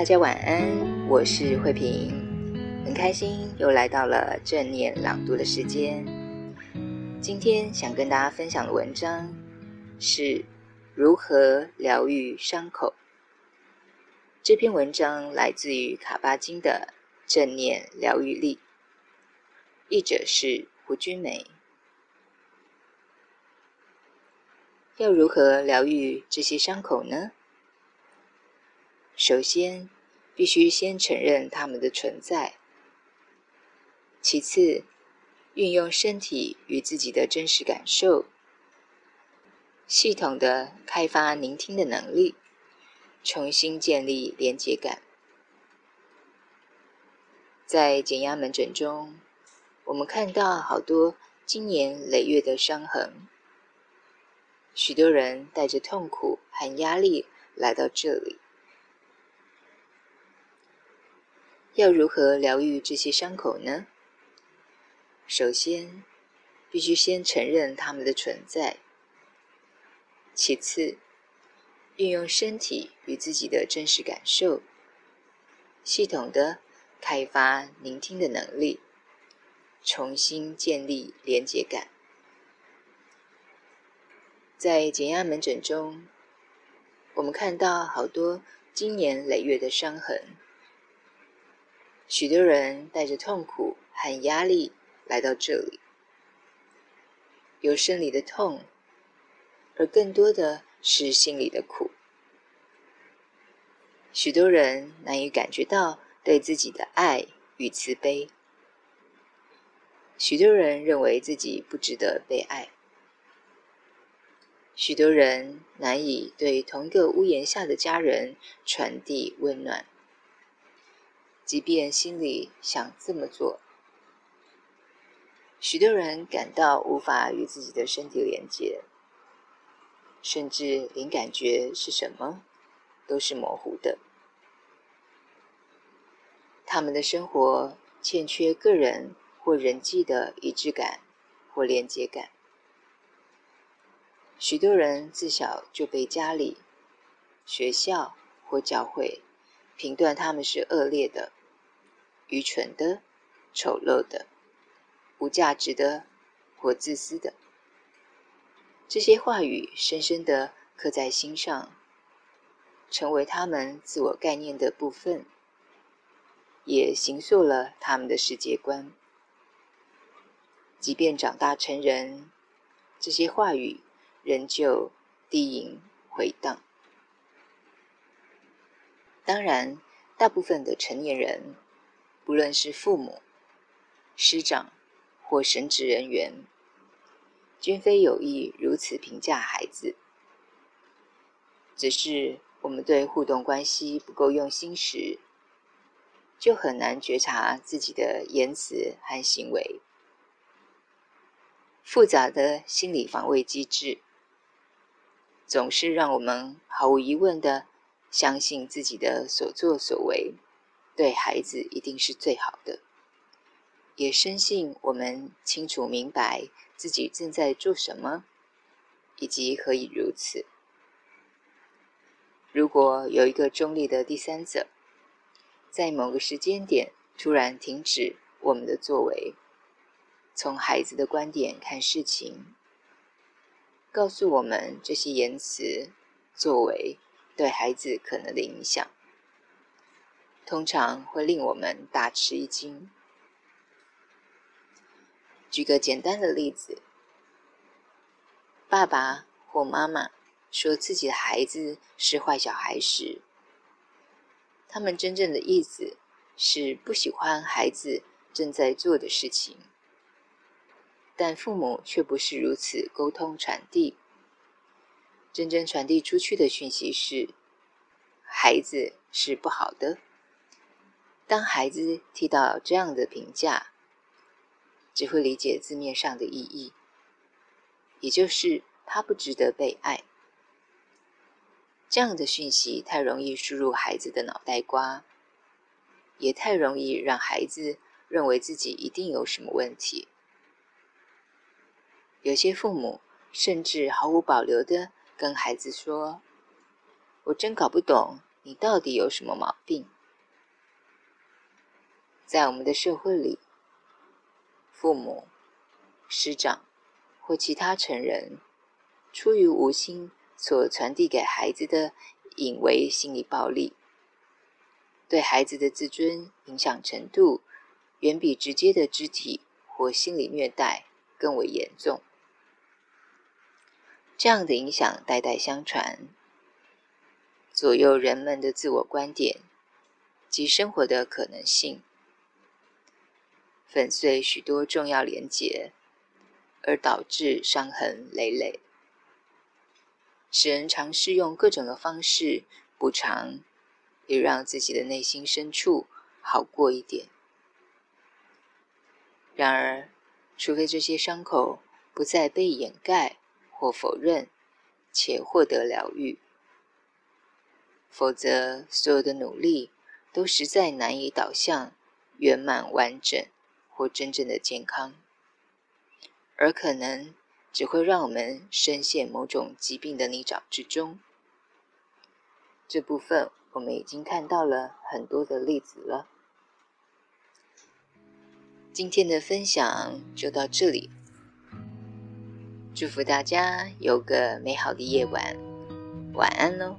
大家晚安，我是慧萍，很开心又来到了正念朗读的时间。今天想跟大家分享的文章是如何疗愈伤口。这篇文章来自于卡巴金的《正念疗愈力》，译者是胡君梅。要如何疗愈这些伤口呢？首先，必须先承认它们的存在；其次，运用身体与自己的真实感受，系统地开发聆听的能力，重新建立连接感。在减压门诊中，我们看到好多经年累月的伤痕，许多人带着痛苦和压力来到这里。要如何疗愈这些伤口呢？首先，必须先承认它们的存在；其次，运用身体与自己的真实感受，系统的开发聆听的能力，重新建立连结感。在减压门诊中，我们看到好多经年累月的伤痕。许多人带着痛苦和压力来到这里，有生理的痛，而更多的是心里的苦。许多人难以感觉到对自己的爱与慈悲，许多人认为自己不值得被爱，许多人难以对同一个屋檐下的家人传递温暖。即便心里想这么做，许多人感到无法与自己的身体连接，甚至连感觉是什么都是模糊的。他们的生活欠缺个人或人际的一致感或连接感。许多人自小就被家里、学校或教会评断他们是恶劣的。愚蠢的、丑陋的、无价值的或自私的，这些话语深深的刻在心上，成为他们自我概念的部分，也形塑了他们的世界观。即便长大成人，这些话语仍旧低吟回荡。当然，大部分的成年人。无论是父母、师长或神职人员，均非有意如此评价孩子，只是我们对互动关系不够用心时，就很难觉察自己的言辞和行为。复杂的心理防卫机制，总是让我们毫无疑问地相信自己的所作所为。对孩子一定是最好的，也深信我们清楚明白自己正在做什么，以及何以如此。如果有一个中立的第三者，在某个时间点突然停止我们的作为，从孩子的观点看事情，告诉我们这些言辞、作为对孩子可能的影响。通常会令我们大吃一惊。举个简单的例子，爸爸或妈妈说自己的孩子是坏小孩时，他们真正的意思是不喜欢孩子正在做的事情，但父母却不是如此沟通传递。真正传递出去的讯息是，孩子是不好的。当孩子听到这样的评价，只会理解字面上的意义，也就是他不值得被爱。这样的讯息太容易输入孩子的脑袋瓜，也太容易让孩子认为自己一定有什么问题。有些父母甚至毫无保留地跟孩子说：“我真搞不懂你到底有什么毛病。”在我们的社会里，父母、师长或其他成人，出于无心所传递给孩子的隐微心理暴力，对孩子的自尊影响程度，远比直接的肢体或心理虐待更为严重。这样的影响代代相传，左右人们的自我观点及生活的可能性。粉碎许多重要连结，而导致伤痕累累，使人尝试用各种的方式补偿，也让自己的内心深处好过一点。然而，除非这些伤口不再被掩盖或否认，且获得疗愈，否则所有的努力都实在难以导向圆满完整。或真正的健康，而可能只会让我们深陷某种疾病的泥沼之中。这部分我们已经看到了很多的例子了。今天的分享就到这里，祝福大家有个美好的夜晚，晚安喽。